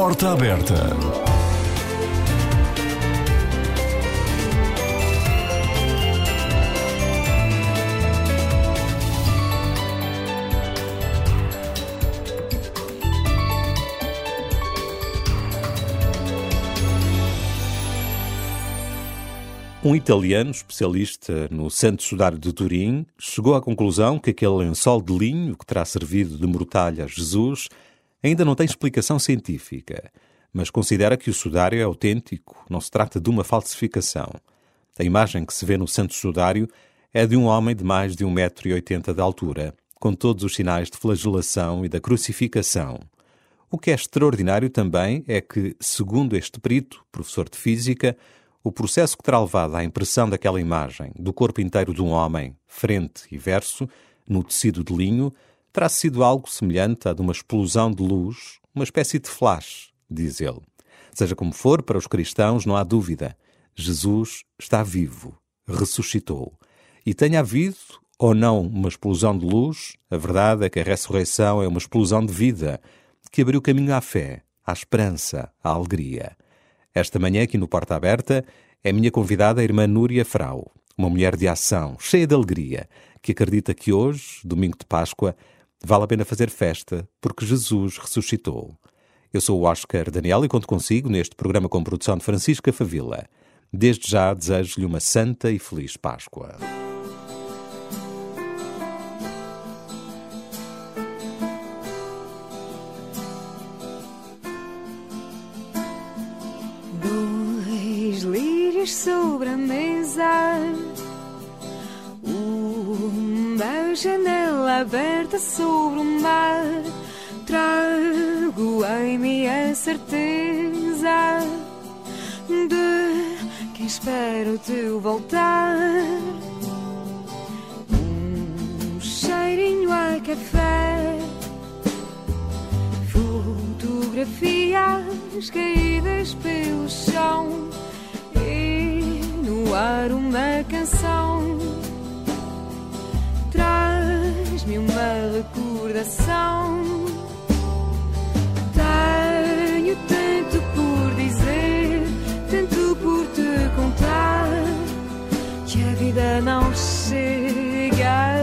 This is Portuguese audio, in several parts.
Porta Aberta. Um italiano especialista no Santo Sudário de Turim chegou à conclusão que aquele lençol de linho que terá servido de mortalha a Jesus ainda não tem explicação científica, mas considera que o sudário é autêntico, não se trata de uma falsificação. A imagem que se vê no Santo Sudário é de um homem de mais de 1,80m de altura, com todos os sinais de flagelação e da crucificação. O que é extraordinário também é que, segundo este perito, professor de física, o processo que terá levado à impressão daquela imagem do corpo inteiro de um homem, frente e verso, no tecido de linho, terá sido algo semelhante a de uma explosão de luz, uma espécie de flash, diz ele. Seja como for, para os cristãos não há dúvida. Jesus está vivo, ressuscitou. E tenha havido ou não uma explosão de luz, a verdade é que a ressurreição é uma explosão de vida que abriu caminho à fé, à esperança, à alegria. Esta manhã, aqui no Porta Aberta, é minha convidada a irmã Núria Frau, uma mulher de ação, cheia de alegria, que acredita que hoje, domingo de Páscoa, vale a pena fazer festa porque Jesus ressuscitou. Eu sou o Oscar Daniel e conto consigo neste programa com produção de Francisca Favila. Desde já desejo-lhe uma santa e feliz Páscoa. sobre a mesa. Janela aberta sobre o mar. Trago em mim a certeza de que espero te voltar. Um cheirinho a café. Fotografias caídas pelo chão soar uma canção. Traz-me uma recordação. Tenho tanto por dizer, tanto por te contar, que a vida não chega.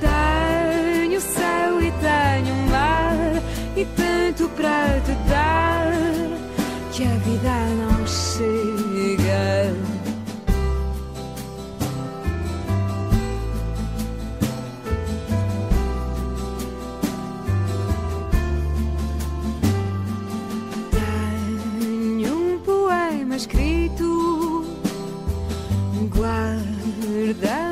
Tenho céu e tenho mar, e tanto para te когда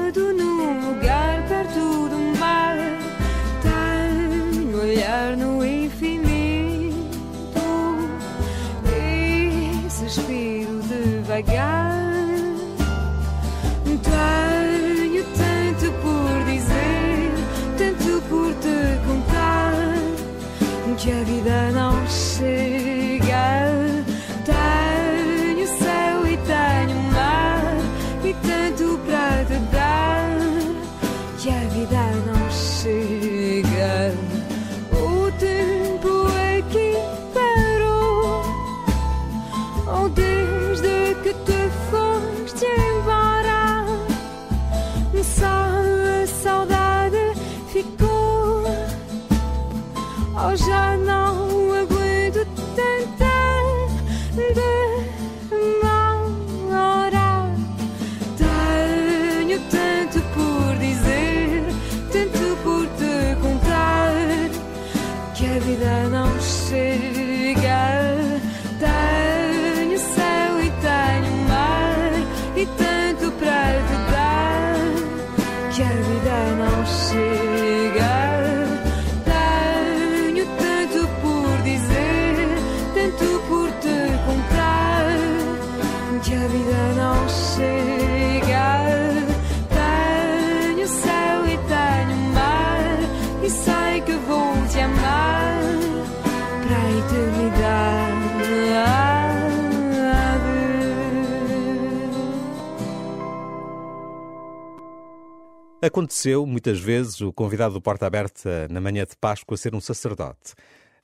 Aconteceu muitas vezes o convidado do Porta Aberta na manhã de Páscoa ser um sacerdote.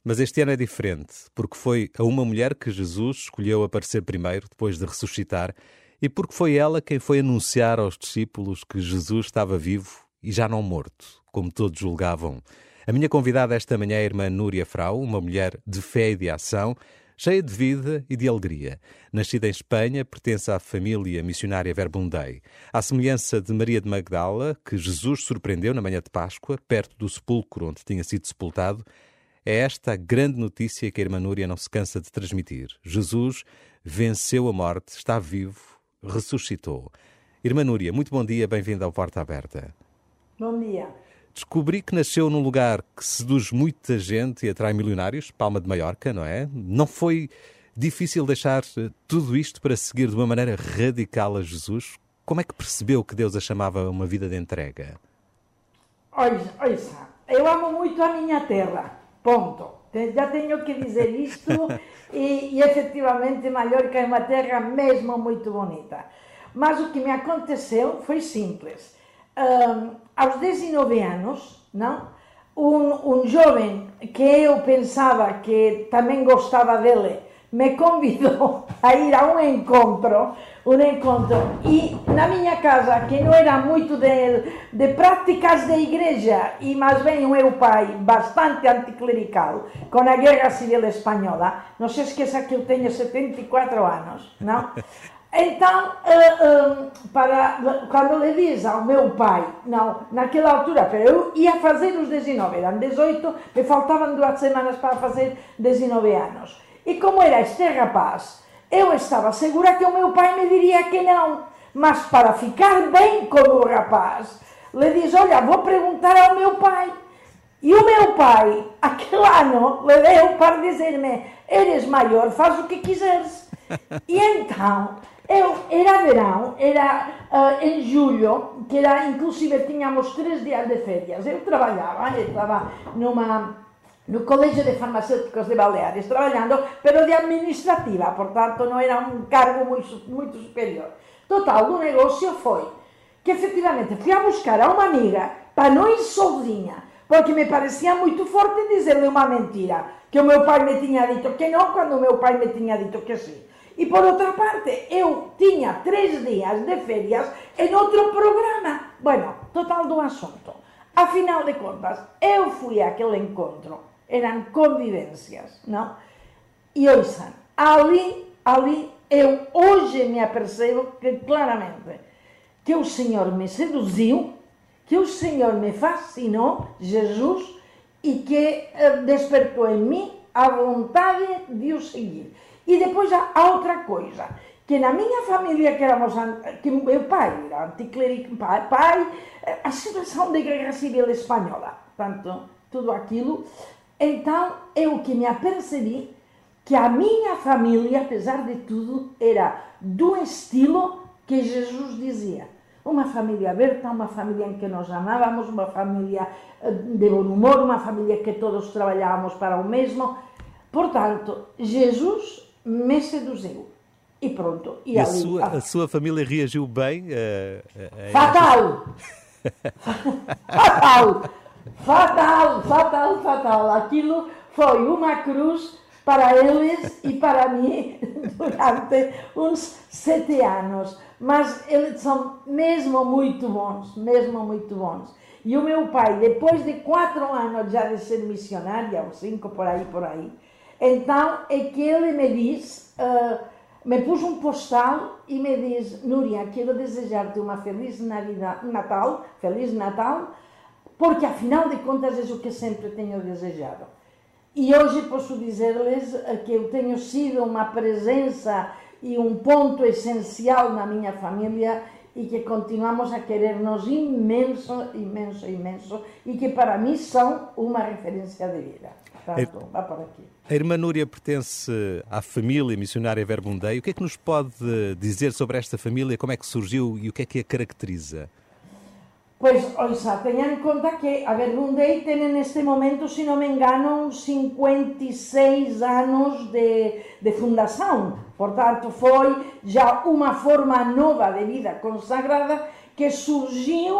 Mas este ano é diferente, porque foi a uma mulher que Jesus escolheu aparecer primeiro, depois de ressuscitar, e porque foi ela quem foi anunciar aos discípulos que Jesus estava vivo e já não morto, como todos julgavam. A minha convidada esta manhã é a irmã Núria Frau, uma mulher de fé e de ação, cheia de vida e de alegria. Nascida em Espanha, pertence à família missionária Verbundei. À semelhança de Maria de Magdala, que Jesus surpreendeu na manhã de Páscoa, perto do sepulcro onde tinha sido sepultado, é esta a grande notícia que a irmã Núria não se cansa de transmitir. Jesus venceu a morte, está vivo, ressuscitou. Irmã Núria, muito bom dia, bem-vinda ao Porta Aberta. Bom dia. Descobri que nasceu num lugar que seduz muita gente e atrai milionários, Palma de Maiorca, não é? Não foi difícil deixar eh, tudo isto para seguir de uma maneira radical a Jesus? Como é que percebeu que Deus a chamava a uma vida de entrega? Olha, olha, eu amo muito a minha terra, ponto. Já tenho que dizer isto e, e efetivamente Mallorca é uma terra mesmo muito bonita. Mas o que me aconteceu foi simples. Um, aos 19 anos, não? Um, um jovem que eu pensava que também gostava dele me convidou a ir a um encontro, um encontro, e na minha casa, que não era muito de, de práticas de igreja, e mais bem o meu pai, bastante anticlerical, com a Guerra Civil Espanhola, não se esqueça que eu tenho 74 anos, não? Então, uh, uh, para, quando lhe diz ao meu pai, não, naquela altura, eu ia fazer os 19, eram 18, me faltavam duas semanas para fazer 19 anos. E como era este rapaz, eu estava segura que o meu pai me diria que não, mas para ficar bem com o rapaz, lhe diz: Olha, vou perguntar ao meu pai. E o meu pai, aquele ano, lhe deu para dizer-me: Eres maior, faz o que quiseres. E então eu, era verão, era uh, em julho, que era, inclusive tínhamos três dias de férias. Eu trabalhava, eu estava numa, no Colégio de Farmacêuticos de Baleares, trabalhando, pero de administrativa, portanto não era um cargo muito, muito superior. Total, o negócio foi que efetivamente fui a buscar a uma amiga para não ir sozinha, porque me parecia muito forte dizer-lhe uma mentira, que o meu pai me tinha dito que não, quando o meu pai me tinha dito que sim. E por outra parte, eu tinha três dias de férias em outro programa. Bueno, total do assunto. Afinal de contas, eu fui àquele encontro. Eram convivências, não? E ouçam, ali, ali, eu hoje me apercebo que claramente que o Senhor me seduziu, que o Senhor me fascinou, Jesus, e que eh, despertou em mim a vontade de o seguir. E depois há outra coisa, que na minha família, que éramos, que meu pai era anticlerico, pai, pai, a situação da Guerra Civil Espanhola, portanto, tudo aquilo. Então, eu que me apercebi que a minha família, apesar de tudo, era do estilo que Jesus dizia. Uma família aberta, uma família em que nos amávamos, uma família eh, de bom humor, uma família que todos trabalhávamos para o mesmo. Portanto, Jesus me seduziu. E pronto. E, e ali, a, sua, a... sua família reagiu bem? A... Fatal! fatal! Fatal, fatal, fatal. Aquilo foi uma cruz para eles e para mim durante uns sete anos. Mas eles são mesmo muito bons, mesmo muito bons. E o meu pai, depois de quatro anos já de ser missionária, ou cinco por aí, por aí, então é que ele me diz, uh, me pôs um postal e me diz, Núria, quero desejar-te uma feliz Natal, feliz Natal, porque afinal de contas é o que sempre tenho desejado. E hoje posso dizer-lhes que eu tenho sido uma presença e um ponto essencial na minha família e que continuamos a querer-nos imenso, imenso, imenso e que para mim são uma referência de vida. Portanto, vá por aqui. A irmã Núria pertence à família missionária Verbundei. O que é que nos pode dizer sobre esta família? Como é que surgiu e o que é que a caracteriza? Pois, ouça, tenham em conta que a Verbundei tem neste momento, se não me engano, 56 anos de, de fundação. Portanto, foi já uma forma nova de vida consagrada que surgiu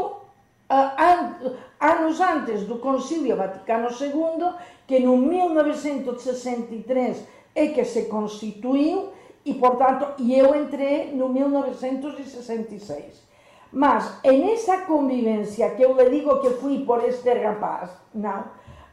uh, anos antes do Concílio Vaticano II, que no 1963 é que se constituiu e, portanto, eu entrei no 1966. Mas é nessa convivência que eu lhe digo que fui por este rapaz, não.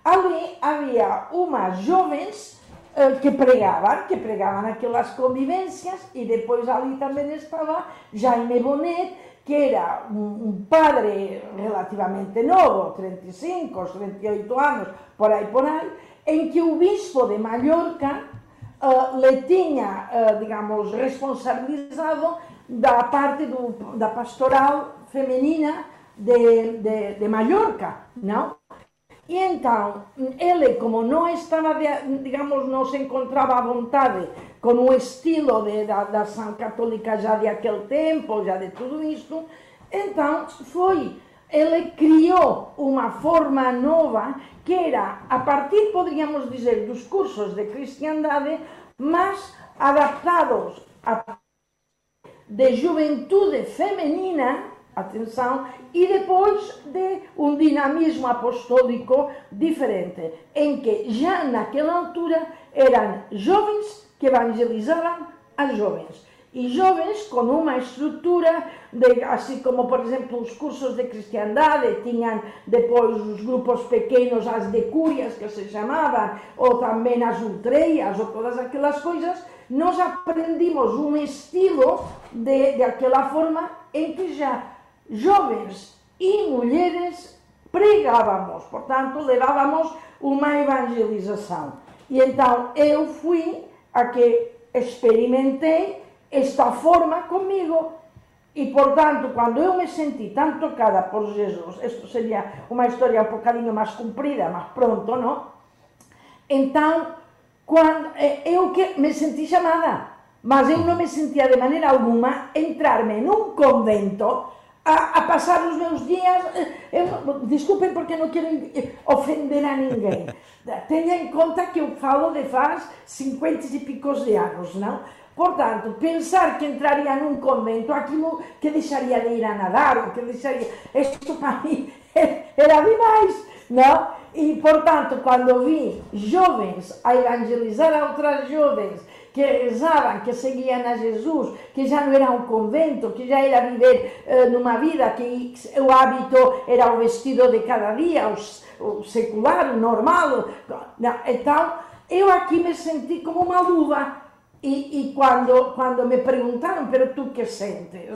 Ali havia umas jovens eh, que pregavam, que pregavam naquelas convivências, e depois ali também estava Jaime Bonet, que era um padre relativamente novo, 35, 38 anos, por aí, por aí, em que o bispo de Mallorca uh, le tinha, uh, digamos, responsabilizado da parte do, da pastoral feminina de, de, de Mallorca, não? E então, ele, como não estava, digamos, não se encontrava à vontade com o estilo de, da, da ação católica já de aquele tempo, já de tudo isto, então foi, ele criou uma forma nova que era, a partir, poderíamos dizer, dos cursos de cristiandade, mas adaptados a de juventude feminina, atenção, e depois de um dinamismo apostólico diferente, em que já naquela altura eram jovens que evangelizavam as jovens. E jovens com uma estrutura, de, assim como, por exemplo, os cursos de cristiandade, tinham depois os grupos pequenos, as decúrias que se chamavam, ou também as ultreias, ou todas aquelas coisas, nós aprendimos um estilo de, de aquela forma em que já jovens e mulheres pregávamos, portanto, levávamos uma evangelização. E então eu fui a que experimentei esta forma comigo. E, portanto, quando eu me senti tão tocada por Jesus, isto seria uma história um bocadinho mais comprida, mas pronto, não? Então, quando, eh, eu que me senti chamada, mas eu não me sentia de maneira alguma entrar-me num convento a, a, passar os meus dias. Eh, eu, desculpem porque não quero ofender a ninguém. Tenha em conta que eu falo de faz 50 e picos de anos, não? Portanto, pensar que entraria num convento, aquilo que deixaria de ir a nadar, ou que deixaria. Isto para mim era demais, não? E, portanto, quando vi jovens a evangelizar a outras jovens que rezavam, que seguiam a Jesus, que já não era um convento, que já era viver uh, numa vida que o hábito era o vestido de cada dia, o, o secular, o normal. Então, eu aqui me senti como uma luva. E, e quando, quando me perguntaram, pero tu que sentes?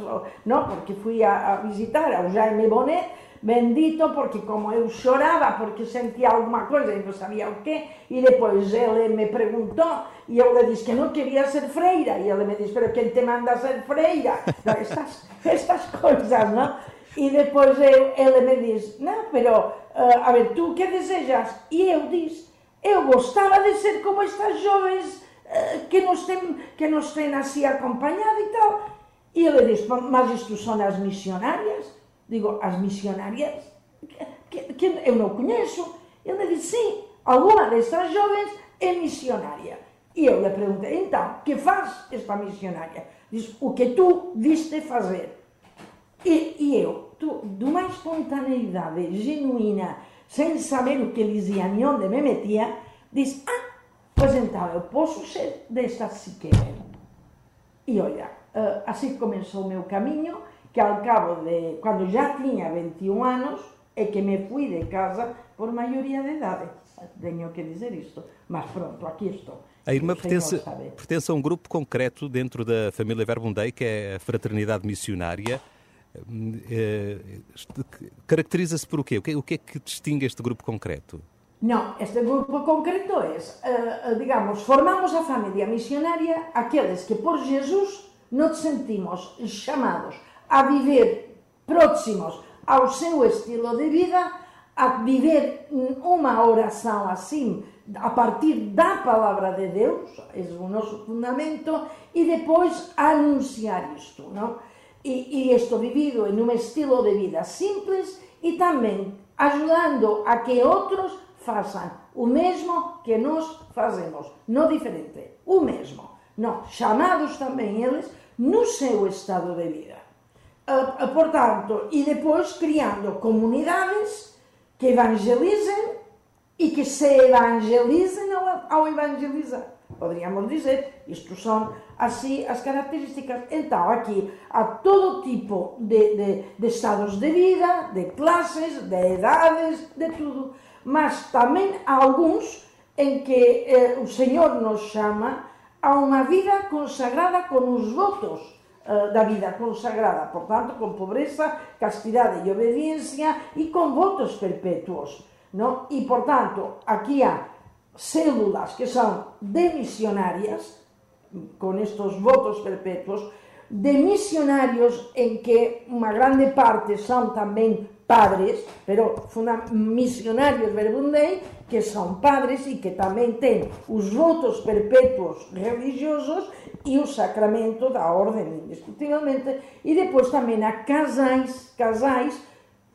Não, porque fui a, a visitar ao Jaime Bonet, bendito, porque como eu chorava, porque sentia alguma coisa e não sabia o que, e depois ele me perguntou, e eu lhe disse que não queria ser freira, e ele me disse, pero quem te manda ser freira? estas, estas coisas, não? E depois eu, ele me disse, não, pero, uh, a ver, tu que desejas? E eu disse, eu gostava de ser como estas jovens uh, que, nos têm, que nos têm assim acompanhado e tal. E ele disse, mas isto são as missionárias? Digo, as missionárias que, que eu não conheço. Ele disse, sim, alguma destas jovens é missionária. E eu lhe perguntei, então, que faz esta missionária? Diz, o que tu viste fazer. E, e eu, tu, de uma espontaneidade genuína, sem saber o que dizia nem onde me metia, disse, ah, pois então eu posso ser desta se. E olha, eh, assim começou o meu caminho, que ao cabo de, quando já tinha 21 anos, é que me fui de casa por maioria de idade. Tenho que dizer isto. Mas pronto, aqui estou. A irmã pertence, pertence a um grupo concreto dentro da família Verbundei, que é a Fraternidade Missionária. Eh, caracteriza-se por o quê? O que é que distingue este grupo concreto? Não, este grupo concreto é, digamos, formamos a família missionária aqueles que por Jesus nos sentimos chamados a viver próximos ao seu estilo de vida, a viver uma oração assim, a partir da palavra de Deus, é o nosso fundamento, e depois anunciar isto, não? E, e isto vivido em um estilo de vida simples e também ajudando a que outros façam o mesmo que nós fazemos, não diferente, o mesmo. Não, chamados também eles no seu estado de vida. Uh, portanto, e depois criando comunidades que evangelizem e que se evangelizem ao, ao evangelizar. Poderíamos dizer, isto são assim as características. Então, aqui há todo tipo de, de, de estados de vida, de classes, de idades, de tudo. Mas também há alguns em que eh, o Senhor nos chama a uma vida consagrada com os votos da vida consagrada, portanto, com pobreza, castidade e obediência e com votos perpétuos. Não? E, portanto, aqui há células que são demissionárias, com estes votos perpétuos, de missionários em que uma grande parte são também padres, pero missionários verbundei, que são padres e que também têm os votos perpétuos religiosos e o sacramento da ordem, indiscutivelmente, e depois também há casais, casais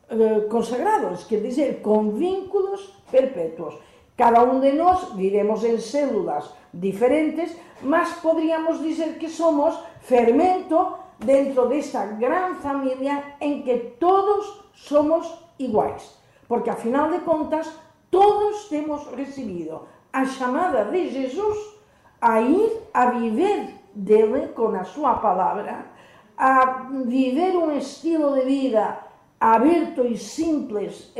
eh, consagrados, quer dizer, com vínculos perpétuos. Cada um de nós vivemos em células diferentes, mas poderíamos dizer que somos fermento dentro desta gran família em que todos somos iguais. Porque, afinal de contas, todos temos recebido a chamada de Jesus a ir a viver dele con a súa palabra a viver un estilo de vida aberto e simples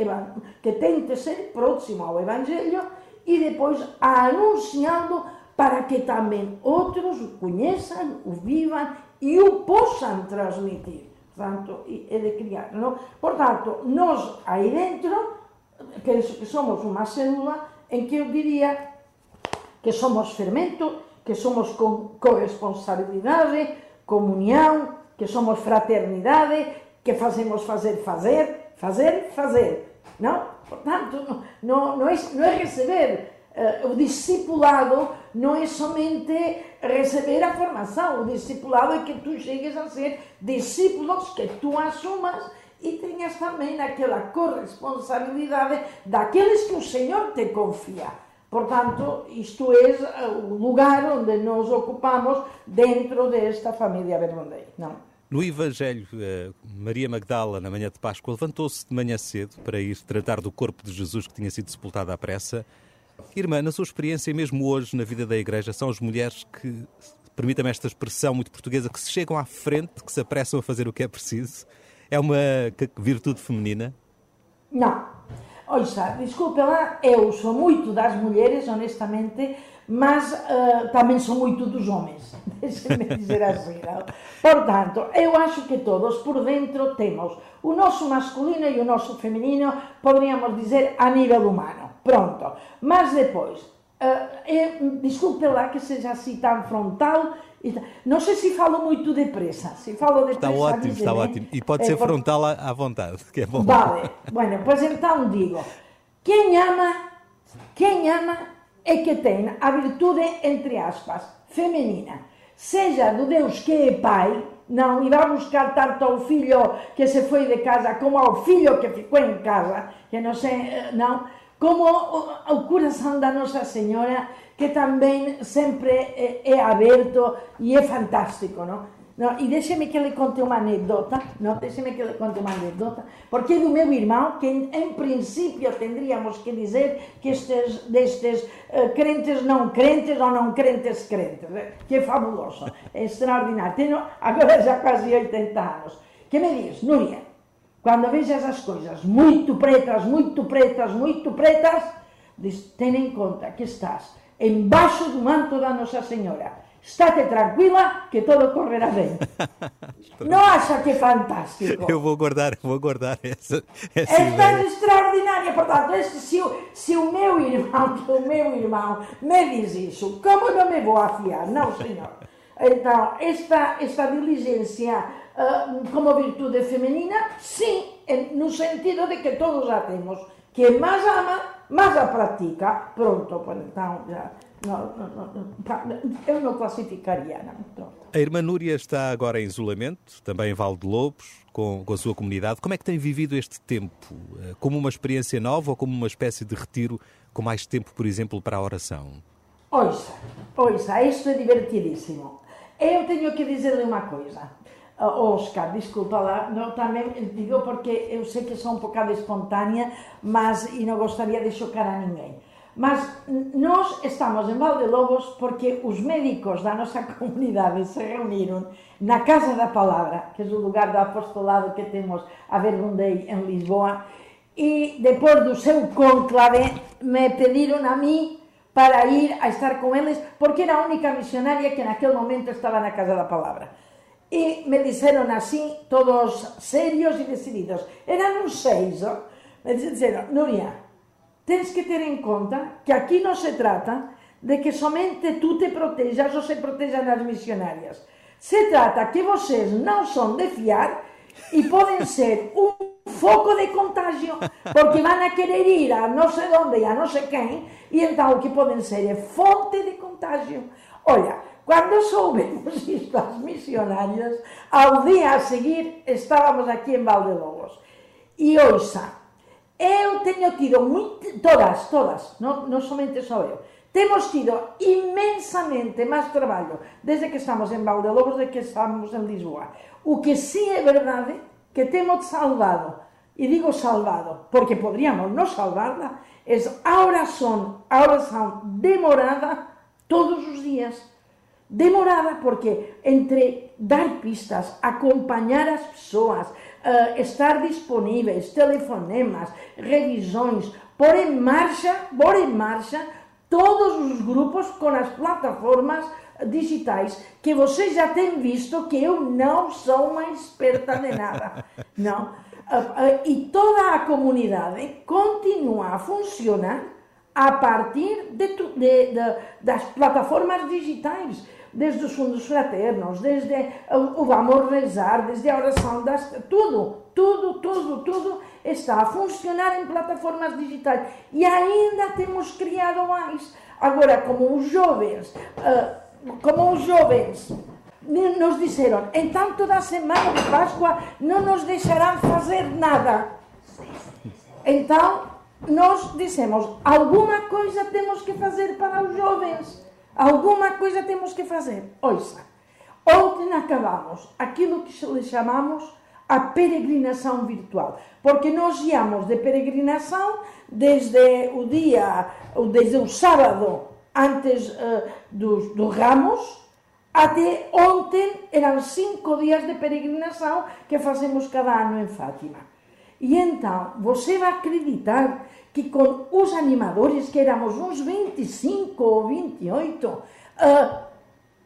que tente ser próximo ao Evangelio e depois anunciando para que tamén outros o coñezan, o vivan e o posan transmitir. Tanto, e de criar, non? Por tanto, nós aí dentro, que somos unha célula, en que eu diría que somos fermento que somos corresponsabilidade, comunhão, que somos fraternidade, que fazemos fazer, fazer, fazer, fazer. Não? Portanto, não, não, é, não é receber. Uh, o discipulado não é somente receber a formação, o discipulado é que tu chegues a ser discípulos, que tu assumas e tenhas também aquela corresponsabilidade daqueles que o Senhor te confia. Portanto, isto é o lugar onde nos ocupamos dentro desta família Bermondei. Não? No Evangelho, eh, Maria Magdala, na manhã de Páscoa, levantou-se de manhã cedo para ir tratar do corpo de Jesus que tinha sido sepultado à pressa. Irmã, na sua experiência, mesmo hoje na vida da Igreja, são as mulheres que, permitam-me esta expressão muito portuguesa, que se chegam à frente, que se apressam a fazer o que é preciso. É uma virtude feminina? Não. Ouça, desculpe lá, eu sou muito das mulheres, honestamente, mas uh, também sou muito dos homens, deixe-me dizer assim. Não? Portanto, eu acho que todos por dentro temos o nosso masculino e o nosso feminino, poderíamos dizer, a nível humano. Pronto. Mas depois, uh, desculpe lá que seja assim tão frontal, não sei se falo muito depressa. Se falo depressa, está ótimo, está ótimo. E pode é, ser frontal à vontade, que é bom. Vale. Bueno, pois então digo: quem ama, quem ama é que tem a virtude, entre aspas, feminina. Seja do Deus que é pai, não irá buscar tanto ao filho que se foi de casa como ao filho que ficou em casa, que não sei, eh, não, como o, o coração da Nossa Senhora que também sempre é, é aberto e é fantástico, não? não e deixe-me que lhe conte uma anedota, não? Deixe-me que lhe conte uma anedota, porque é do meu irmão, que em, em princípio tendríamos que dizer que estes, destes uh, crentes não crentes ou não crentes crentes, eh, que é fabuloso, é extraordinário. Tenho agora já quase 80 anos. Que me diz, Núria, quando vejas as coisas muito pretas, muito pretas, muito pretas, diz, ten em conta que estás embaixo do manto da Nossa Senhora. Estate tranquila que todo correrá bem. Não acha que é fantástico? Eu vou guardar, vou guardar essa, essa é tão extraordinária, portanto, este, se, o, se o meu irmão, o meu irmão me diz isso, como não me vou afiar? Não, senhor. Então, esta, esta diligência uh, como virtude feminina, sim, no sentido de que todos a temos. Quem mais ama, mas a pratica, pronto, então já. Não, não, não, eu não classificaria, não. Pronto. A irmã Núria está agora em isolamento, também em Val de Lobos, com, com a sua comunidade. Como é que tem vivido este tempo? Eh, como uma experiência nova ou como uma espécie de retiro com mais tempo, por exemplo, para a oração? Ouça, ouça, isto é divertidíssimo. Eu tenho que dizer-lhe uma coisa. Ah, Óscar, disculpa lá, no, tamén digo porque eu sei que son un bocado espontánea, mas e non gostaria de xocar a ninguén. Mas nós estamos en Valde Lobos porque os médicos da nosa comunidade se reuniron na Casa da Palabra, que é o lugar do apostolado que temos a Vergundei en Lisboa, e depois do seu conclave me pediron a mí para ir a estar con eles porque era a única misionaria que naquele momento estaba na Casa da Palabra. E me disseram assim, todos serios e decididos. Eram uns seis, oh? me disseram, Núria, tens que ter em conta que aqui não se trata de que somente tu te protejas ou se protejam as missionárias. Se trata que vocês não são de fiar e podem ser um foco de contágio, porque vão a querer ir a não sei onde e a não sei quem, e então que podem ser fonte de contágio. Olha, quando soubemos isto as missionárias, ao dia a seguir estávamos aqui em Valdelobos. E ouça, eu tenho tido muito, todas, todas, não, não somente só eu, temos tido imensamente mais trabalho desde que estamos em Valdelobos do que estamos em Lisboa. O que sim é verdade que temos salvado, e digo salvado porque podríamos não salvarla, é a oração, a oração demorada todos os dias demorada porque entre dar pistas, acompanhar as pessoas, uh, estar disponíveis, telefonemas, revisões, pôr em marcha, pôr em marcha todos os grupos com as plataformas digitais que vocês já têm visto que eu não sou uma experta de nada, não. Uh, uh, e toda a comunidade continua a funcionar a partir de, de, de, das plataformas digitais desde os fundos fraternos, desde o Vamos Rezar, desde a oração das... Tudo, tudo, tudo, tudo está a funcionar em plataformas digitais. E ainda temos criado mais. Agora, como os jovens, uh, como os jovens nos disseram, então toda a semana de Páscoa não nos deixarão fazer nada. Então, nós dissemos, alguma coisa temos que fazer para os jovens. Alguma coisa temos que fazer. Ouça, ontem acabamos aquilo que lhe chamamos a peregrinação virtual, porque nós íamos de peregrinação desde o dia, desde o sábado antes uh, dos, dos ramos, até ontem eram cinco dias de peregrinação que fazemos cada ano em Fátima. E então, você vai acreditar que com os animadores, que éramos uns 25 ou 28, uh,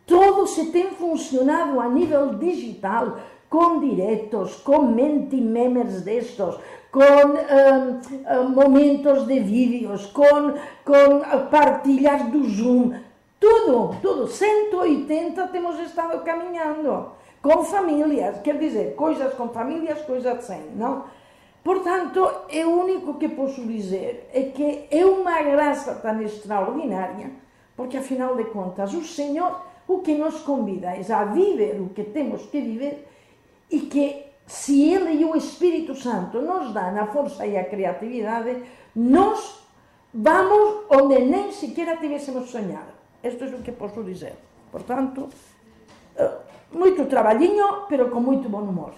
todo se tem funcionado a nível digital, com diretos, com menti-memers destes, com uh, uh, momentos de vídeos, com, com partilhas do Zoom, tudo, tudo, 180 temos estado caminhando, com famílias, quer dizer, coisas com famílias, coisas sem, não? Por tanto, é o único que posso dizer é que é uma graça tan extraordinaria, porque afinal de contas o Señor o que nos convida é a viver o que temos que viver e que se Ele e o Espírito Santo nos dão a forza e a creatividade, nós vamos onde nem sequera tivéssemos sonhado. Isto é o que posso dizer. Por tanto, eh, moito traballiño, pero con moito bom humor.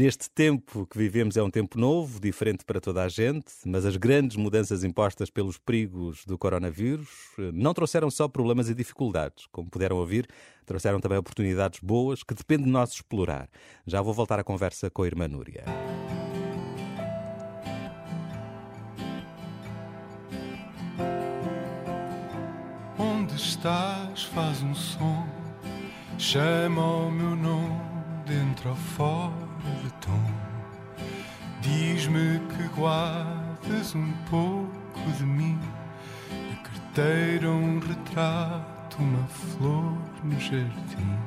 Neste tempo que vivemos é um tempo novo, diferente para toda a gente, mas as grandes mudanças impostas pelos perigos do coronavírus eh, não trouxeram só problemas e dificuldades. Como puderam ouvir, trouxeram também oportunidades boas que depende de nós explorar. Já vou voltar à conversa com a irmã Núria. Onde estás? Faz um som, chama o meu nome dentro ou fora de tom. Diz-me que guardas um pouco de mim, a carteira, um retrato, uma flor no jardim.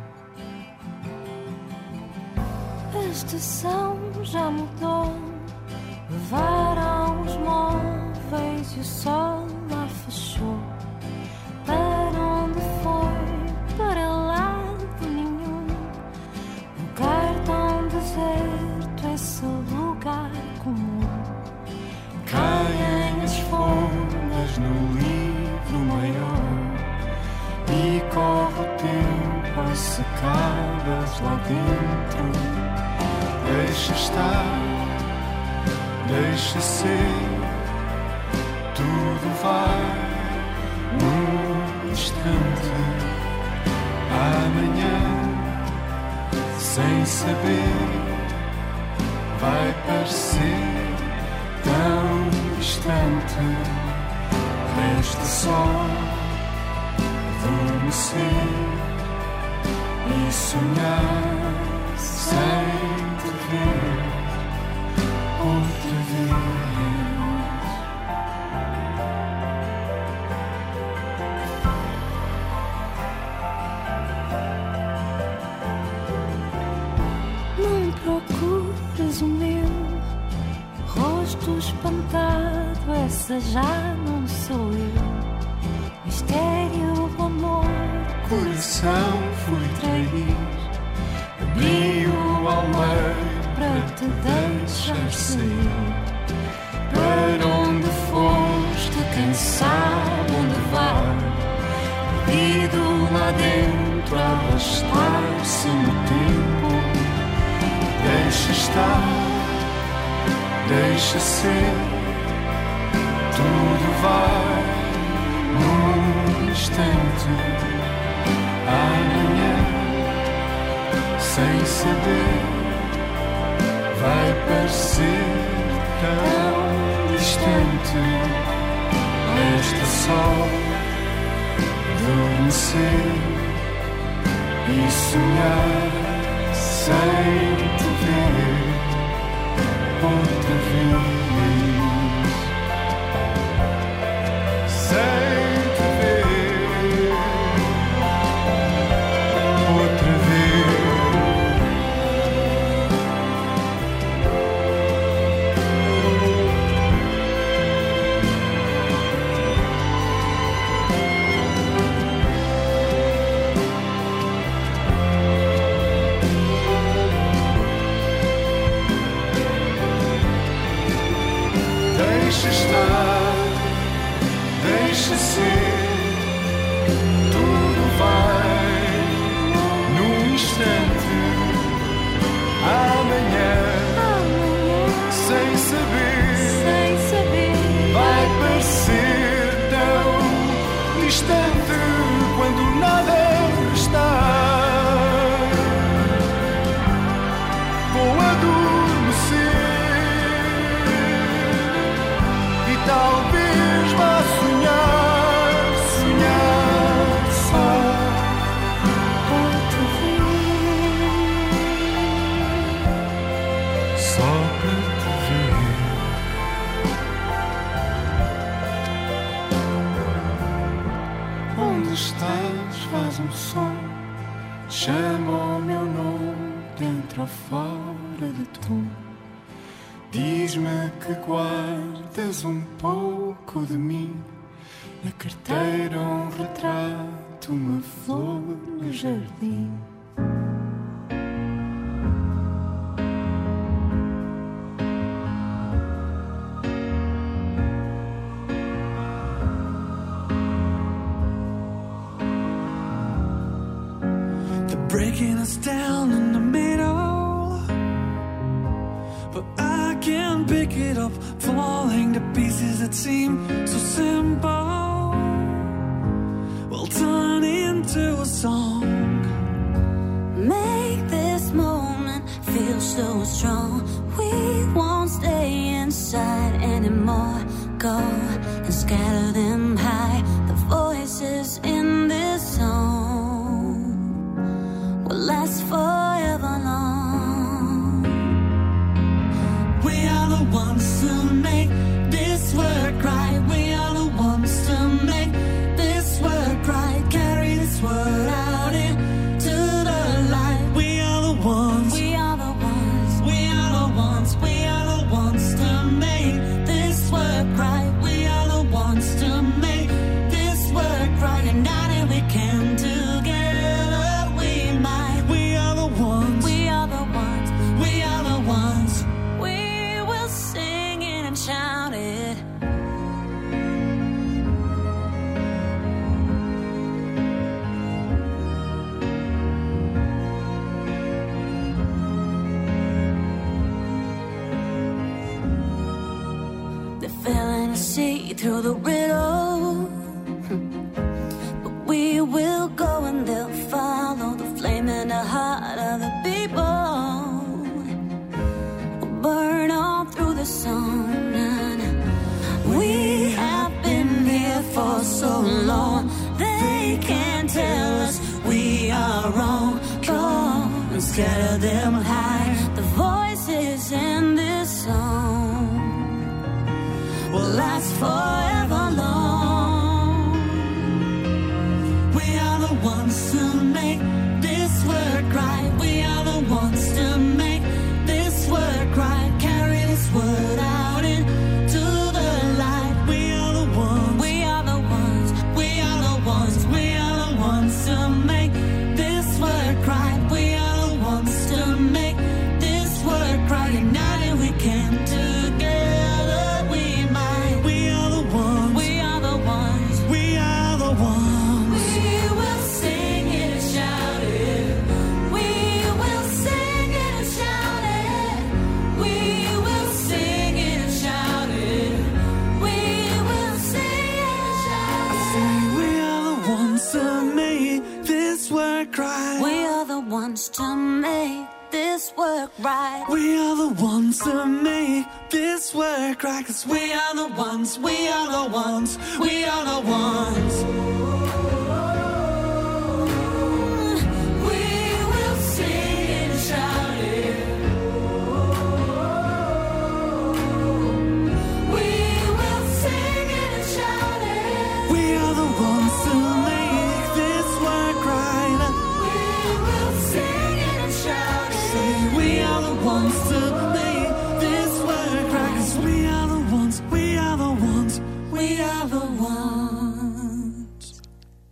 A estação já mudou, levaram os móveis e o sol lá fechou. caem as folhas no livro maior e corre o tempo a secadas lá dentro. Deixa estar, deixa ser, tudo vai num instante. Amanhã, sem saber, vai parecer tão distante. Resta só adormecer e sonhar sem te ver outra vez. Já não sou eu. Mistério do amor, Coração fui trair, abri-o ao meio para te deixar sair. Para onde foste, quem sabe onde vai? Perdido lá dentro, arrastar-se no tempo. Deixa estar, deixa ser, tudo vai num instante. Amanhã, sem saber, vai parecer tão distante. Resta só adormecer e sonhar sem te ver outra vez. Strong. We won't stay inside anymore. Go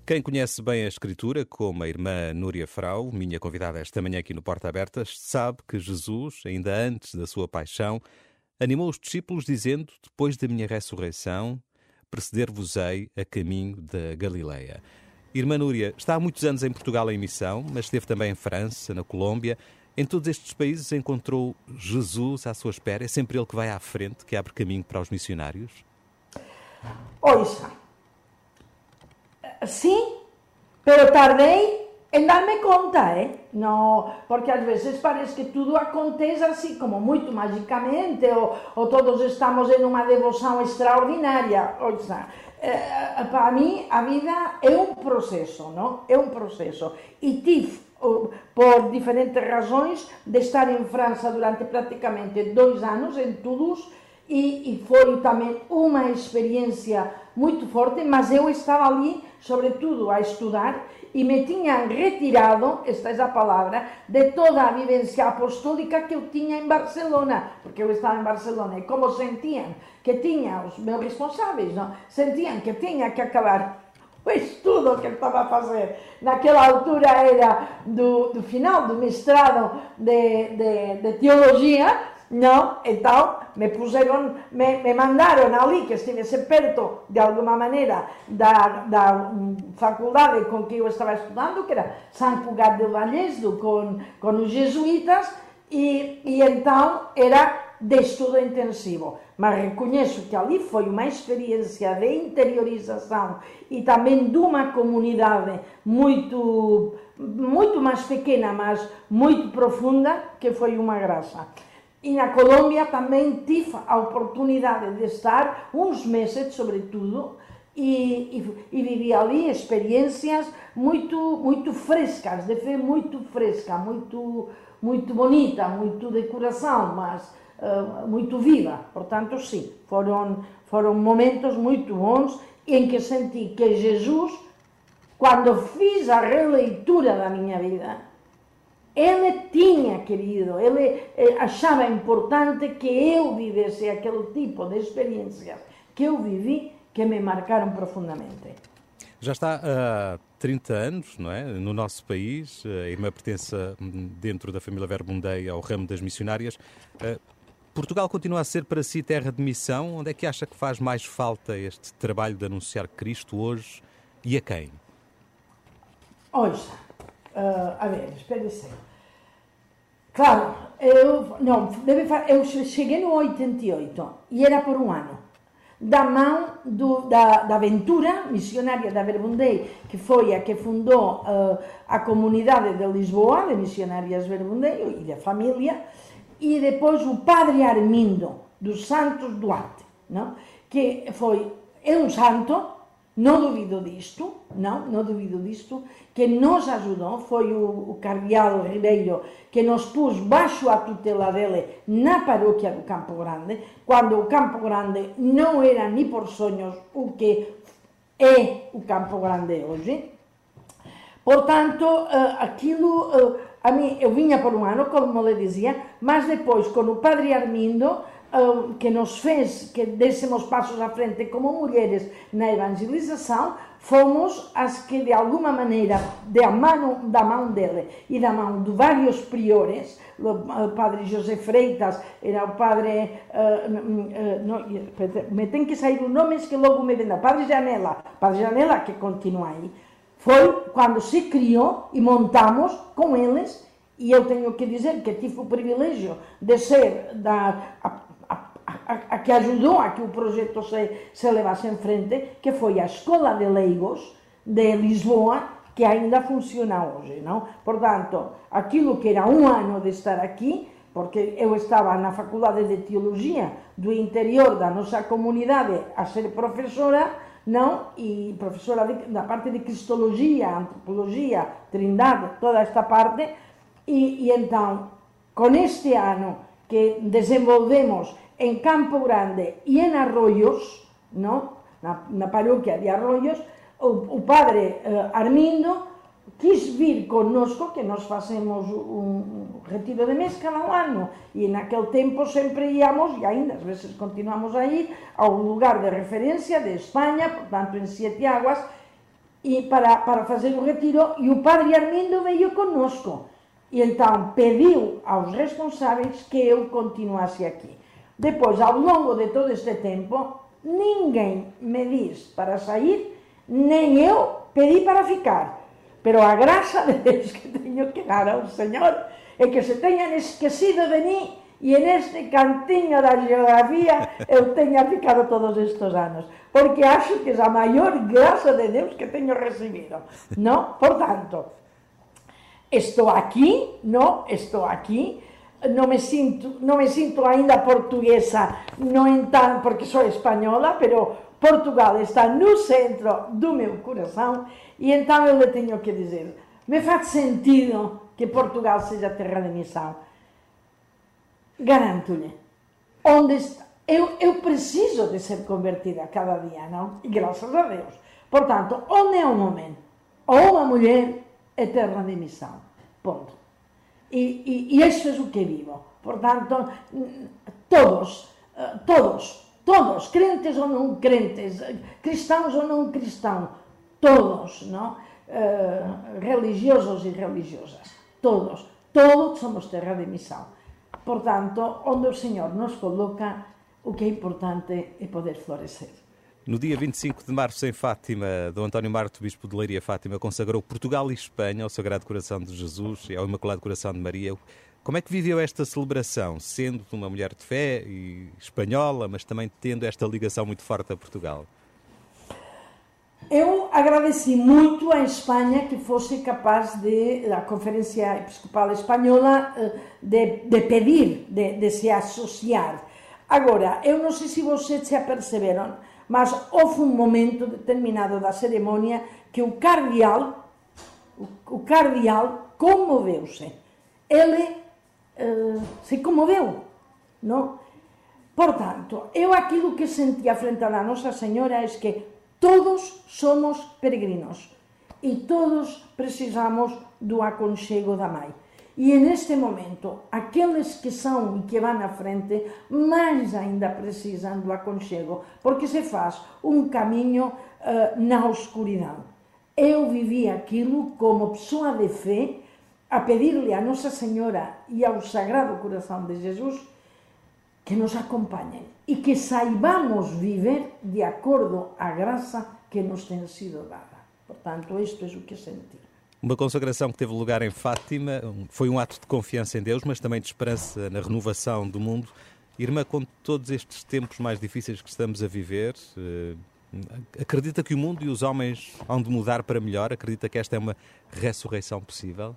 Quem conhece bem a escritura, como a irmã Núria Frau, minha convidada esta manhã aqui no Porta Abertas, sabe que Jesus, ainda antes da sua paixão, animou os discípulos dizendo: Depois da minha ressurreição, preceder-vos-ei a caminho da Galileia. Irmã Núria, está há muitos anos em Portugal em missão, mas esteve também em França, na Colômbia. Em todos estes países encontrou Jesus à sua espera. É sempre ele que vai à frente, que abre caminho para os missionários? Oiga, sí, pero tardei en darme conta, eh? No, porque às vezes parece que tudo acontece assim, como muito magicamente, ou, todos estamos em uma devoção extraordinária. Eh, para mim a vida é um processo, não? É um processo. E tive, por diferentes razões, de estar em França durante praticamente dois anos, em Toulouse, e, e foi também uma experiência muito forte, mas eu estava ali, sobretudo, a estudar e me tinham retirado, esta é a palavra, de toda a vivência apostólica que eu tinha em Barcelona, porque eu estava em Barcelona e como sentiam que tinha, os meus responsáveis, não? sentiam que tinha que acabar o estudo que ele estava a fazer. Naquela altura era do, do final do mestrado de, de, de teologia, não? Então me puseram, me, me mandaram ali que estivesse perto de alguma maneira da, da hum, faculdade com que eu estava estudando, que era Sant Cugat de Vallès, do- com, com os jesuítas, e, e então era de estudo intensivo. Mas reconheço que ali foi uma experiência de interiorização e também de uma comunidade muito, muito mais pequena, mas muito profunda, que foi uma graça. E na Colômbia também tive a oportunidade de estar uns meses, sobretudo, e, e, e vivi ali experiências muito, muito frescas, de fé muito fresca, muito, muito bonita, muito de coração, mas eh, muito viva. Portanto, sim, foram, foram momentos muito bons em que senti que Jesus, quando fiz a releitura da minha vida, ele tinha querido, ele eh, achava importante que eu vivesse aquele tipo de experiências que eu vivi que me marcaram profundamente. Já está há 30 anos, não é? No nosso país, a irmã pertence hum, dentro da família Verbundei ao ramo das missionárias. Eh, Portugal continua a ser para si terra de missão. Onde é que acha que faz mais falta este trabalho de anunciar Cristo hoje e a quem? Olha, ah, a ver, espere se Claro, eu, não, deve, eu che- cheguei no 88 e era por um ano. da mão do, da, da Ventura, missionária da Verbundei, que foi a que fundou uh, a comunidade de Lisboa, de missionárias Verbundei, e da família, e depois o padre Armindo, dos Santos Duarte, não? que foi, é um santo, não duvido disto, não, não duvido disto, que nos ajudou, foi o, o cardeal Ribeiro que nos pôs baixo a tutela dele na paróquia do Campo Grande, quando o Campo Grande não era nem por sonhos o que é o Campo Grande hoje. Portanto, uh, aquilo, uh, a mim, eu vinha por um ano, como lhe dizia, mas depois, com o padre Armindo, que nos fez que dessemos passos à frente como mulheres na evangelização, fomos as que de alguma maneira, da mão, da mão dele e da mão de vários priores, o padre José Freitas, era o padre, uh, uh, no, me tem que sair os nomes que logo me o padre Janela, padre Janela que continua aí, foi quando se criou e montamos com eles, e eu tenho que dizer que tive o privilégio de ser da, a, a, que ajudou a que o projeto se, se levasse em frente, que foi a Escola de Leigos de Lisboa, que ainda funciona hoje, não? Portanto, aquilo que era um ano de estar aqui, porque eu estava na Faculdade de Teologia do interior da nossa comunidade a ser professora, não? E professora de, da parte de Cristologia, Antropologia, Trindade, toda esta parte, e, e então, com este ano que desenvolvemos en Campo Grande e en Arroyos, no? na, na parroquia de Arroyos, o, o padre eh, Armindo quis vir connosco, que nos facemos un retiro de mes cada ano, e naquele tempo sempre íamos, e ainda as veces continuamos a ir, a un lugar de referencia de España, portanto en Siete Aguas, e para, para facer o retiro, e o padre Armindo veio connosco, e entón pediu aos responsáveis que eu continuase aquí. Depois, ao longo de todo este tempo, ninguém me diz para sair, nem eu pedí para ficar. Pero a graça de Deus que teño que dar ao Señor é que se teñan esquecido de mí e en este cantinho da geografía eu teña ficado todos estes anos. Porque acho que é a maior graça de Deus que teño recibido. No? Por tanto, estou aquí, no, estou aquí, non me sinto, non me sinto ainda portuguesa, non tan, porque sou española, pero Portugal está no centro do meu coração e então eu lhe tenho que dizer, me faz sentido que Portugal seja terra de missão. Garanto-lhe, onde está, eu, eu preciso de ser convertida cada dia, não? E graças a Deus. Portanto, onde é o momento? Ou uma mulher é terra de missão. Ponto. E, e, e isto é o que vivo. Portanto, todos, eh, todos, todos, crentes ou não crentes, cristãos ou não cristãos, todos, não? Uh, religiosos e religiosas, todos, todos somos terra de missão. Portanto, onde o Senhor nos coloca, o que é importante é poder florescer. No dia 25 de março, em Fátima, Dom António Marto, Bispo de Leiria Fátima, consagrou Portugal e Espanha ao Sagrado Coração de Jesus e ao Imaculado Coração de Maria. Como é que viveu esta celebração, sendo uma mulher de fé e espanhola, mas também tendo esta ligação muito forte a Portugal? Eu agradeci muito à Espanha que fosse capaz de, a Conferência Episcopal Espanhola, eh, de, de pedir, de, de se associar. Agora, eu não sei se vocês se aperceberam, mas houve un momento determinado da ceremonia que o cardeal o cardeal conmoveuse. Ele eh, se conmoveu, non? Por tanto, eu aquilo que sentía frente a Nosa Señora é que todos somos peregrinos e todos precisamos do aconchego da Mãe. E neste momento, aqueles que são e que vão à frente, mais ainda precisam do aconchego, porque se faz um caminho uh, na escuridão. Eu vivi aquilo como pessoa de fé, a pedir-lhe a Nossa Senhora e ao Sagrado Coração de Jesus que nos acompanhem e que saibamos viver de acordo à graça que nos tem sido dada. Portanto, isto é o que senti. Uma consagração que teve lugar em Fátima foi um ato de confiança em Deus, mas também de esperança na renovação do mundo. Irmã, com todos estes tempos mais difíceis que estamos a viver, eh, acredita que o mundo e os homens hão de mudar para melhor? Acredita que esta é uma ressurreição possível?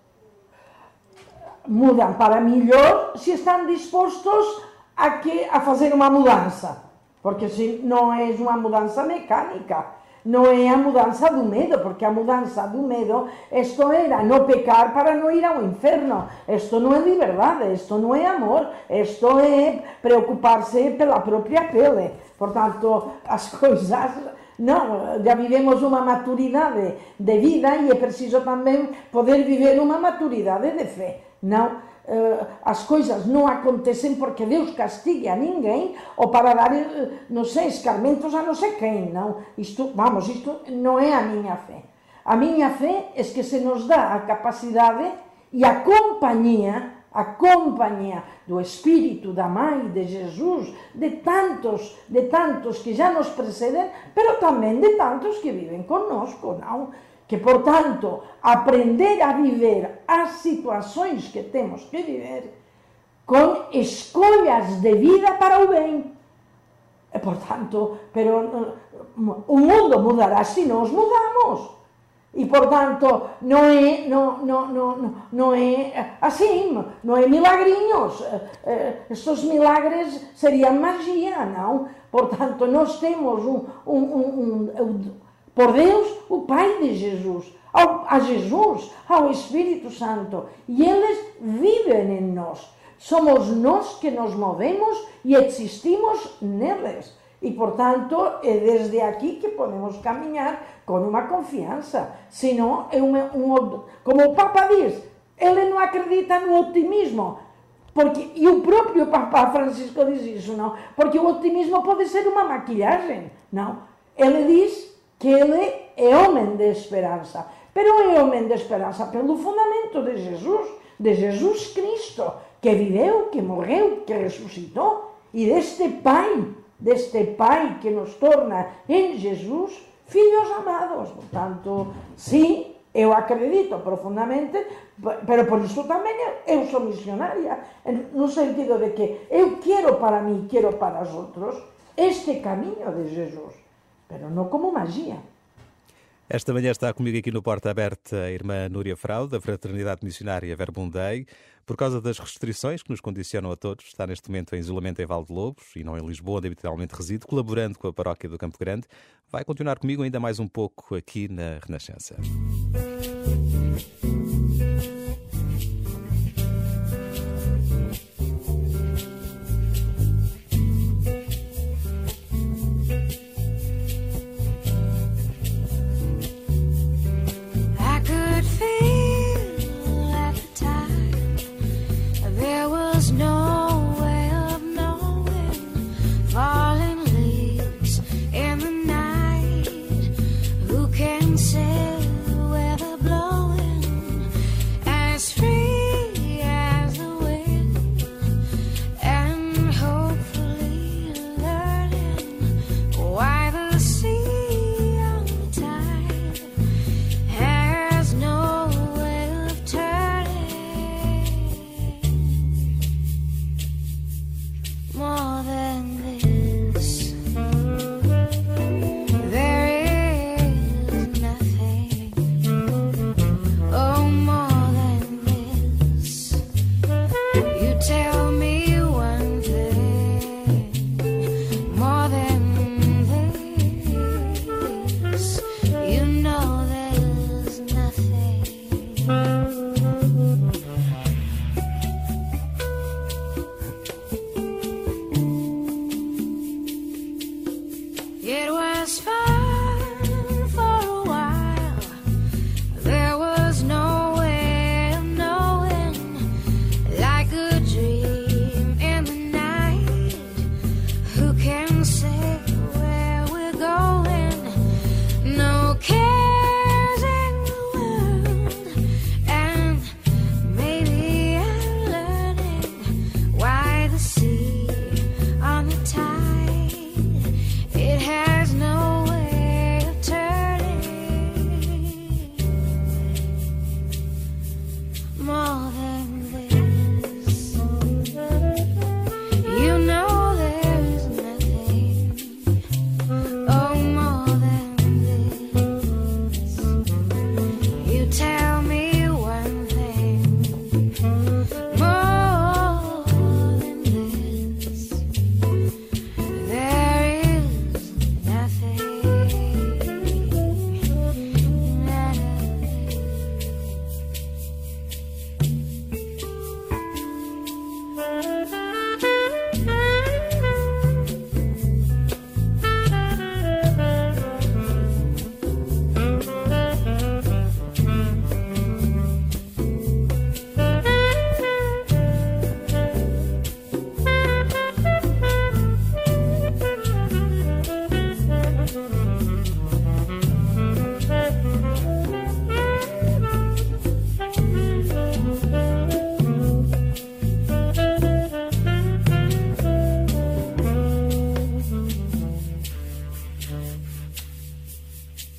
Mudam para melhor se estão dispostos a, que, a fazer uma mudança. Porque se não é uma mudança mecânica, não é a mudança do medo, porque a mudança do medo, isto era não pecar para não ir ao inferno. Isto não é liberdade, isto não é amor, isto é preocupar-se pela própria pele. Portanto, as coisas não, já vivemos uma maturidade de vida e é preciso também poder viver uma maturidade de. Não, uh, Eh, as coisas non acontecen porque Deus castigue a ninguém ou para dar, eh, non sei, escarmentos a non sei quen, non? Isto, vamos, isto non é a miña fe. A miña fe é que se nos dá a capacidade e a compañía a compañía do Espírito da Mãe de Jesus, de tantos, de tantos que já nos preceden, pero tamén de tantos que viven conosco, non? Que, portanto, aprender a viver as situações que temos que viver com escolhas de vida para o bem. E, portanto, pero, o mundo mudará se nós mudamos. E, portanto, não é, não, não, não, não é assim, não é milagrinhos. Estes milagres seriam magia, não? Portanto, nós temos um por Deus, o Pai de Jesus, ao, a Jesus, ao Espírito Santo, e eles vivem em nós. Somos nós que nos movemos e existimos neles. E, portanto, é desde aqui que podemos caminhar com uma confiança. Senão, é uma, um, como o Papa diz, ele não acredita no otimismo. Porque, e o próprio Papa Francisco diz isso, não? Porque o otimismo pode ser uma maquilhagem, não? Ele diz que ele é homem de esperanza, pero é homem de esperanza pelo fundamento de Jesus, de Jesus Cristo, que viveu, que morreu, que ressuscitou, e deste Pai, deste Pai que nos torna em Jesus filhos amados. Portanto, sim, Eu acredito profundamente, pero por isso tamén eu sou misionaria, no sentido de que eu quero para mí, quero para os outros, este camiño de Jesus. Pero não como magia. Esta manhã está comigo aqui no Porta Aberta a irmã Núria Frau, da Fraternidade Missionária Verbundei. Por causa das restrições que nos condicionam a todos, está neste momento em isolamento em Val de Lobos e não em Lisboa, onde habitualmente reside, colaborando com a paróquia do Campo Grande. Vai continuar comigo ainda mais um pouco aqui na Renascença.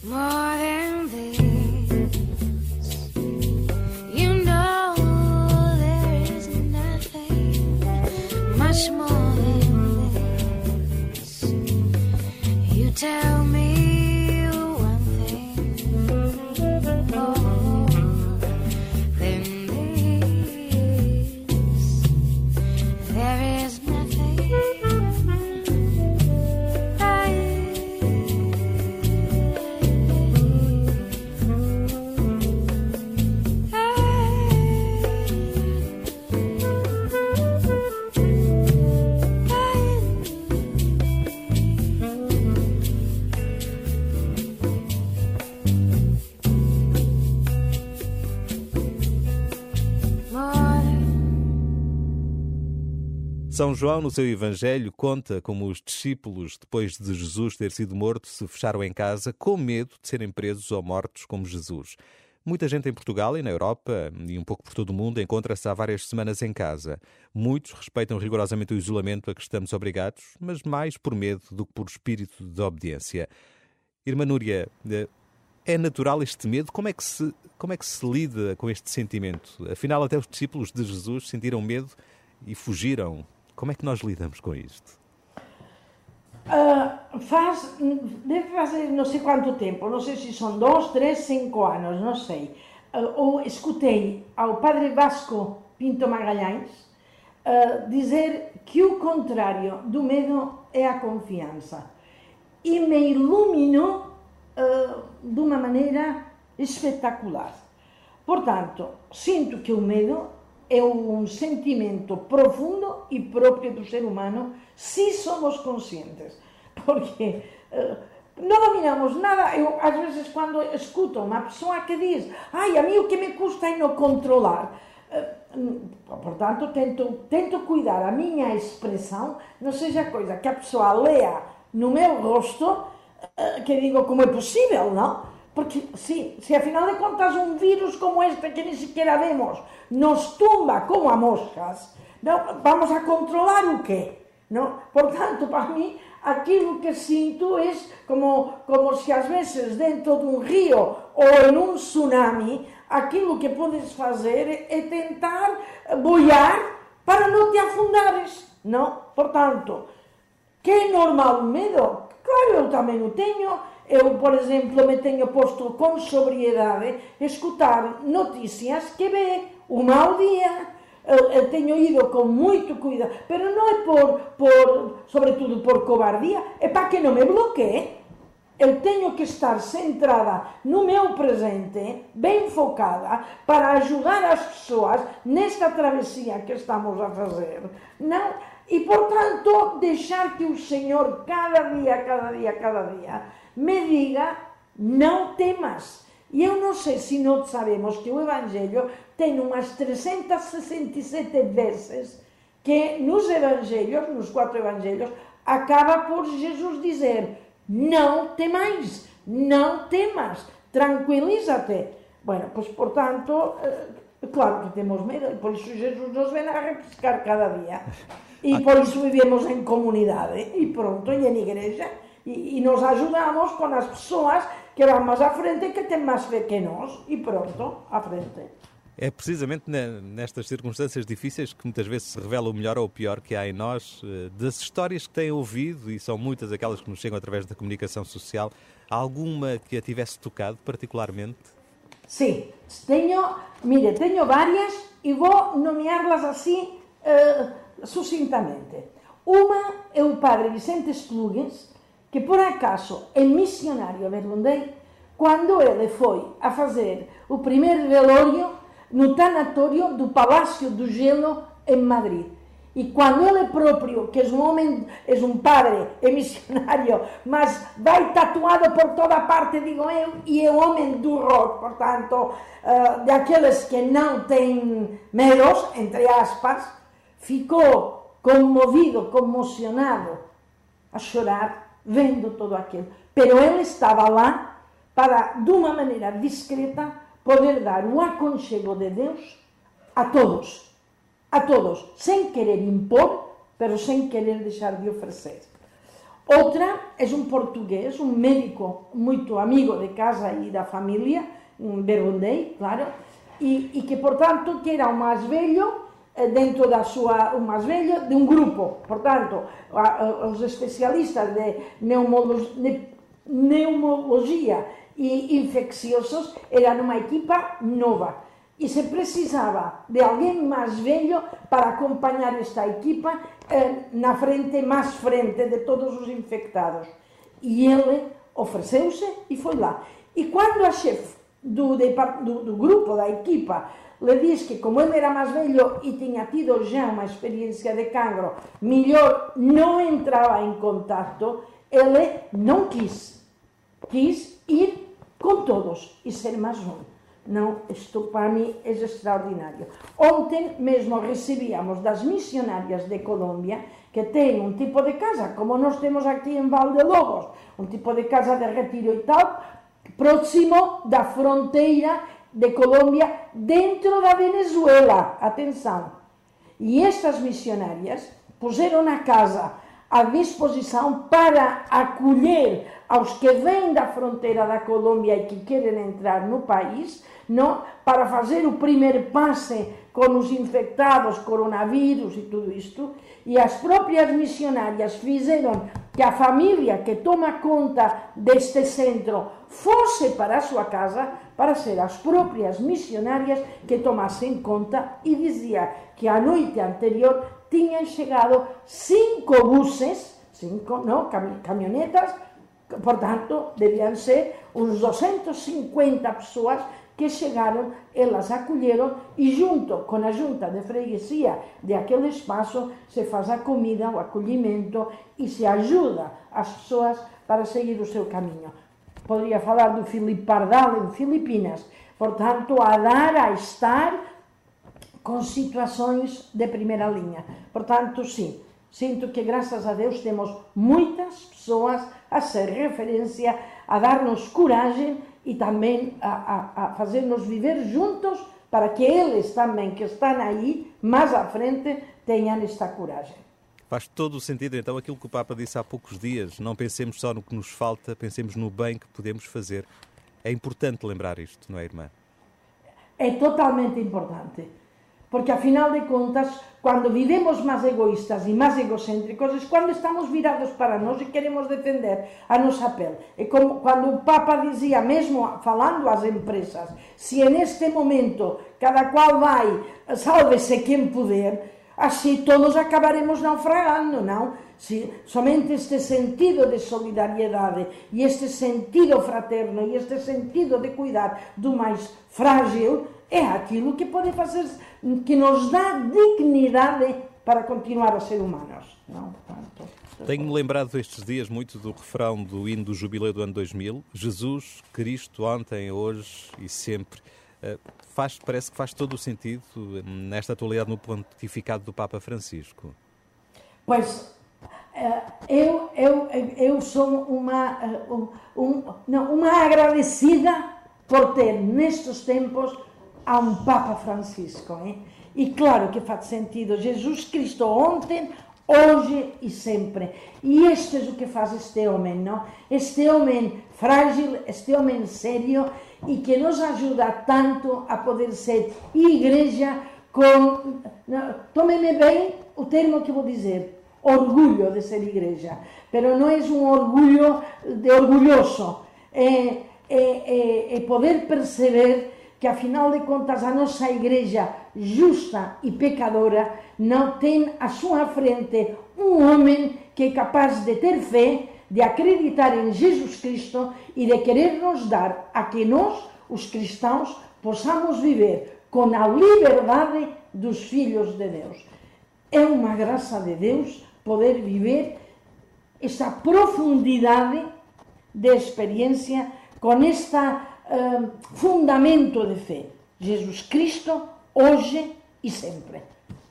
More than this. You know there is nothing much more than this. You tell São João, no seu Evangelho, conta como os discípulos, depois de Jesus ter sido morto, se fecharam em casa com medo de serem presos ou mortos como Jesus. Muita gente em Portugal e na Europa e um pouco por todo o mundo encontra-se há várias semanas em casa. Muitos respeitam rigorosamente o isolamento a que estamos obrigados, mas mais por medo do que por espírito de obediência. Irmã Núria, eh, é natural este medo? Como é que se, como é que se lida com este sentimento? Afinal, até os discípulos de Jesus sentiram medo e fugiram. Como é que nós lidamos com isto? Ah, faz, deve fazer não sei quanto tempo, não sei se são dois, três, cinco anos, não sei. Ah, ou escutei ao padre Vasco Pinto Magalhães ah, dizer que o contrário do medo é a confiança. E me iluminou ah, de uma maneira espetacular. Portanto, sinto que o medo é um sentimento profundo e próprio do ser humano se somos conscientes. Porque eh, não dominamos nada. Eu, vezes, quando escuto uma pessoa que diz ai, a mim o que me custa é não controlar. eh, portanto, tento, tento cuidar a minha expressão, não seja coisa que a pessoa leia no meu rosto, eh, que digo como é possível, não? Porque se, se afinal de contas um vírus como este que nem sequer vemos nos tumba como a moscas, não, vamos a controlar o quê? Não? Portanto, para mim, aquilo que sinto é como, como se às vezes dentro de um rio ou em um tsunami, aquilo que podes fazer é tentar boiar para não te afundares, não? Portanto, que é normal o medo? Claro, eu também o tenho. Eu, por exemplo, me tenho posto com sobriedade escutar notícias que vê uma ao dia. Eu, eu tenho ido com muito cuidado, mas não é por, por, sobretudo por cobardia, é para que não me bloqueie. Eu tenho que estar centrada no meu presente, bem focada, para ajudar as pessoas nesta travessia que estamos a fazer. Não? E, portanto, deixar que o Senhor, cada dia, cada dia, cada dia, me diga: não temas. E eu não sei se nós sabemos que o Evangelho tem umas 367 vezes que nos Evangelhos, nos quatro Evangelhos, acaba por Jesus dizer: não temais, não temas, tranquiliza-te. Bueno, pues portanto, eh, claro que temos medo, e por isso Jesus nos vem a refrescar cada dia. E por isso vivemos em comunidade, e pronto, e em igreja, e, e nos ajudamos com as pessoas que vão mais à frente, que têm mais fé que nós, e pronto, à frente. É precisamente ne- nestas circunstâncias difíceis que muitas vezes se revela o melhor ou o pior que há em nós, eh, das histórias que têm ouvido, e são muitas aquelas que nos chegam através da comunicação social, alguma que a tivesse tocado particularmente? Sim, tenho, mire, tenho várias e vou nomeá-las assim eh, sucintamente. Uma é o padre Vicente Esplugues, que por acaso é missionário vergondei, quando ele foi a fazer o primeiro velório no tanatório do Palácio do Gelo em Madrid. E quando ele próprio, que é um homem, é um padre, é missionário, mas vai tatuado por toda parte, digo eu, e é um homem do rock, portanto, uh, daqueles que não têm medos, entre aspas, ficou comovido, comocionado, a chorar, vendo todo aquilo. Pero ele estava lá para, de uma maneira discreta, poder dar o aconchego de Deus a todos a todos, sem querer impor, pero sem querer deixar de oferecer. Outra é um português, um médico muito amigo de casa e da família, um bergundei, claro, e, e que, portanto, que era o mais velho dentro da sua, mais velho de um grupo. Portanto, os especialistas de neumolo- ne- neumologia e infecciosos eram uma equipa nova. E se precisava de alguém mais velho para acompanhar esta equipa eh, na frente, mais frente de todos os infectados. E ele ofereceu-se e foi lá. E quando a chefe do, do, do grupo, da equipa, lhe diz que como ele era mais velho e tinha tido já uma experiência de cancro, melhor não entrava em contato, ele não quis. Quis ir com todos e ser mais um. Não, isto para mim é extraordinário. Ontem mesmo recebíamos das missionárias de Colômbia, que têm um tipo de casa, como nós temos aqui em Valdelobos, um tipo de casa de retiro e tal, próximo da fronteira de Colômbia, dentro da Venezuela. Atenção! E estas missionárias puseram a casa à disposição para acolher aos que vêm da fronteira da Colômbia e que querem entrar no país, não, para fazer o primeiro passe com os infectados, coronavírus e tudo isto. E as próprias missionárias fizeram que a família que toma conta deste centro fosse para a sua casa para ser as próprias missionárias que tomassem conta e dizia que a noite anterior tinham chegado cinco buses, cinco, não, cam- caminhonetas, portanto, deviam ser uns 250 pessoas que chegaram, elas acolheram e junto com a junta de freguesia de aquele espaço se faz a comida, o acolhimento e se ajuda as pessoas para seguir o seu caminho. Poderia falar do Filipe Pardal em Filipinas, portanto, a dar, a estar com situações de primeira linha. Portanto, sim, sinto que graças a Deus temos muitas pessoas a ser referência, a dar-nos coragem e também a, a, a fazer-nos viver juntos para que eles também que estão aí mais à frente tenham esta coragem. Faz todo o sentido, então, aquilo que o Papa disse há poucos dias. Não pensemos só no que nos falta, pensemos no bem que podemos fazer. É importante lembrar isto, não é, irmã? é totalmente importante. Porque, afinal de contas, quando vivemos mais egoístas e mais egocêntricos, é quando estamos virados para nós e queremos defender a nossa pele. É como quando o Papa dizia, mesmo falando às empresas, se neste momento cada qual vai, salve-se quem puder, assim todos acabaremos naufragando, não? Se somente este sentido de solidariedade e este sentido fraterno e este sentido de cuidar do mais frágil é aquilo que pode fazer, que nos dá dignidade para continuar a ser humanos, não? Portanto, Tenho-me lembrado estes dias muito do refrão do hino do Jubileu do ano 2000. Jesus, Cristo, ontem, hoje e sempre. Eh, Faz, parece que faz todo o sentido eh, nesta atualidade no pontificado do Papa Francisco. Pois eh, eu, eu, eu sou uma, um- não, uma agradecida por ter nestes tempos a um Papa Francisco. hein? E claro que faz sentido. Jesus Cristo ontem, hoje e sempre. E este é o que faz este homem, não? Este homem frágil, este homem sério e que nos ajuda tanto a poder ser igreja com. não, Tome-me bem o termo que vou dizer. Orgulho de ser igreja. Pero não é um orgulho de orgulhoso. É, é, é, é poder perceber que afinal de contas a nossa igreja justa e pecadora não tem à sua frente um homem que é capaz de ter fé, de acreditar em Jesus Cristo e de querer nos dar a que nós, os cristãos, possamos viver com a liberdade dos filhos de Deus. É uma graça de Deus poder viver esta profundidade de experiência com fundamento de fé. Jesus Cristo, hoje e sempre.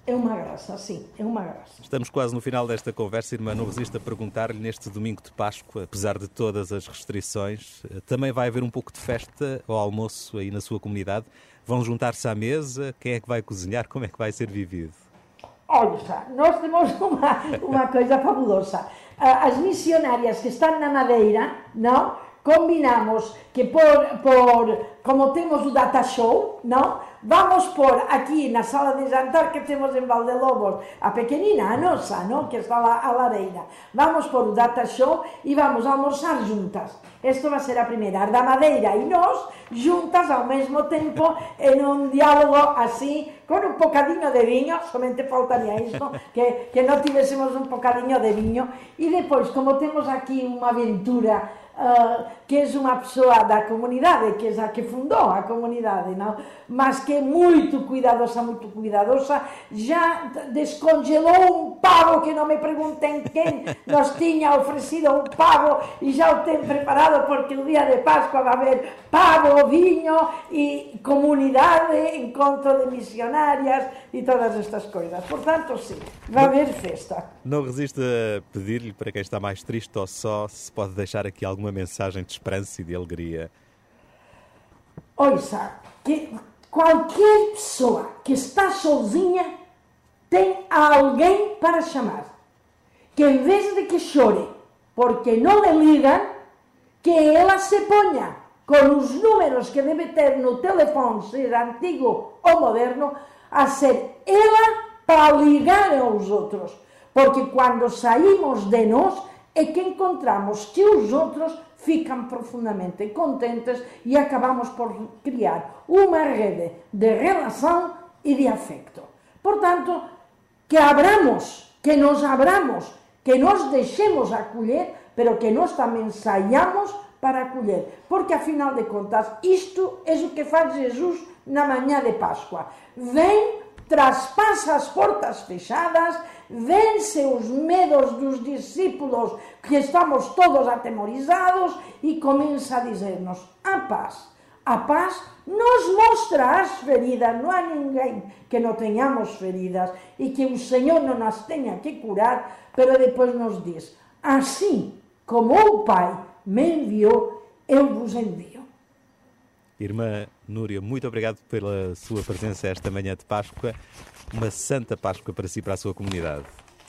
É uma graça, sim, é uma graça. Estamos quase no final desta conversa, irmã. Não resisto a perguntar-lhe, neste domingo de Páscoa, apesar de todas as restrições, eh, também vai haver um pouco de festa ao almoço aí na sua comunidade? Vão juntar-se à mesa? Quem é que vai cozinhar? Como é que vai ser vivido? Olha, nós temos uma, uma coisa fabulosa. a- as missionárias que están na Madeira, non? combinamos que por, por como temos o data show, non? Vamos por aquí na sala de jantar que temos en Valdelobos, a pequenina, a nosa, non? Que está lá a lareira. Vamos por o data show e vamos almorzar juntas. Isto vai ser a primeira, a da Madeira e nós juntas ao mesmo tempo en un diálogo así, con un bocadinho de viño, somente faltaría isto, que, que non tivésemos un bocadinho de viño. E depois, como temos aquí unha aventura uh, que é unha persoa da comunidade, que é a que fundou a comunidade, non? mas que é moito cuidadosa, moito cuidadosa, já descongelou un pavo que non me pregunten quen nos tiña ofrecido un pavo e já o ten preparado porque o día de Pascua va haber pavo, viño e comunidade, encontro de misionarias e todas estas coisas. Por tanto, sí, va haber festa. Não resiste a pedir-lhe para quem está mais triste ou só se pode deixar aqui alguma mensagem de esperança e de alegria. Ouça, que qualquer pessoa que está sozinha tem alguém para chamar. Que em vez de que chore porque não lhe ligam, que ela se ponha com os números que deve ter no telefone, seja antigo ou moderno, a ser ela para ligar aos outros. Porque quando saímos de nós é que encontramos que os outros ficam profundamente contentes e acabamos por criar uma rede de relação e de afecto. Portanto, que abramos, que nos abramos, que nos deixemos acolher, pero que nós também saiamos para acolher. Porque, afinal de contas, isto é o que faz Jesus na manhã de Páscoa. Vem, traspassa as portas fechadas, vence os medos dos discípulos, que estamos todos atemorizados, e começa a dizer-nos: a paz. A paz nos mostra as feridas, não há ninguém que não tenhamos feridas e que o Senhor não nas tenha que curar, pero depois nos diz: assim como o Pai me enviou, eu vos envio. Irmã Núria, muito obrigado pela sua presença esta manhã de Páscoa. Uma santa Páscoa para si e para a sua comunidade.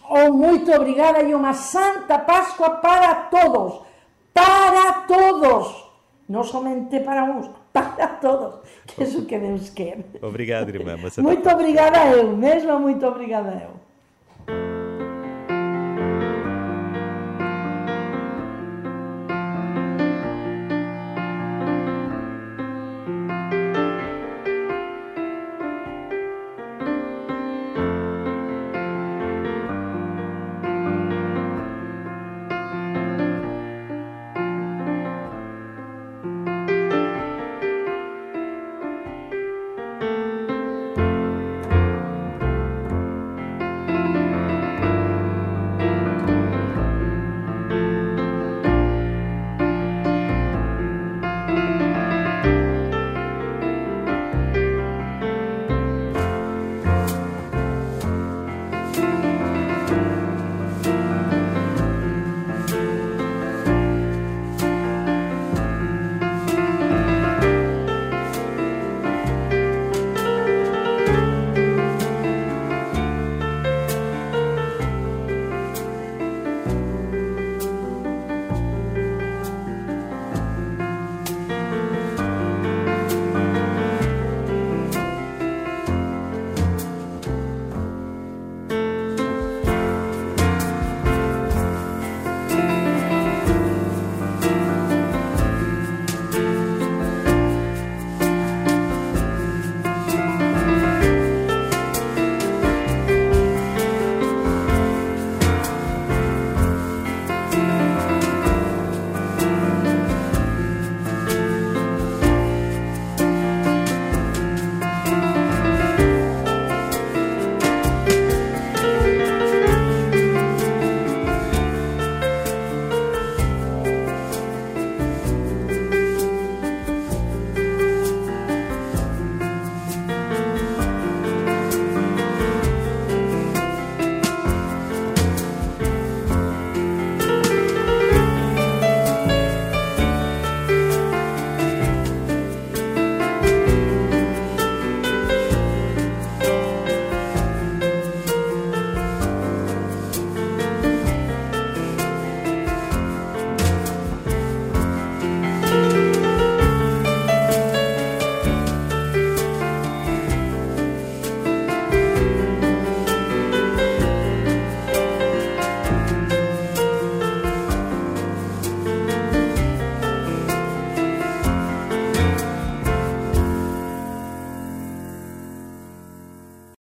Oh, muito obrigada e uma santa Páscoa para todos, para todos, não somente para uns, para todos, que é o que Deus quer. Obrigado, irmã. Muito obrigada eu, mesmo muito obrigada eu.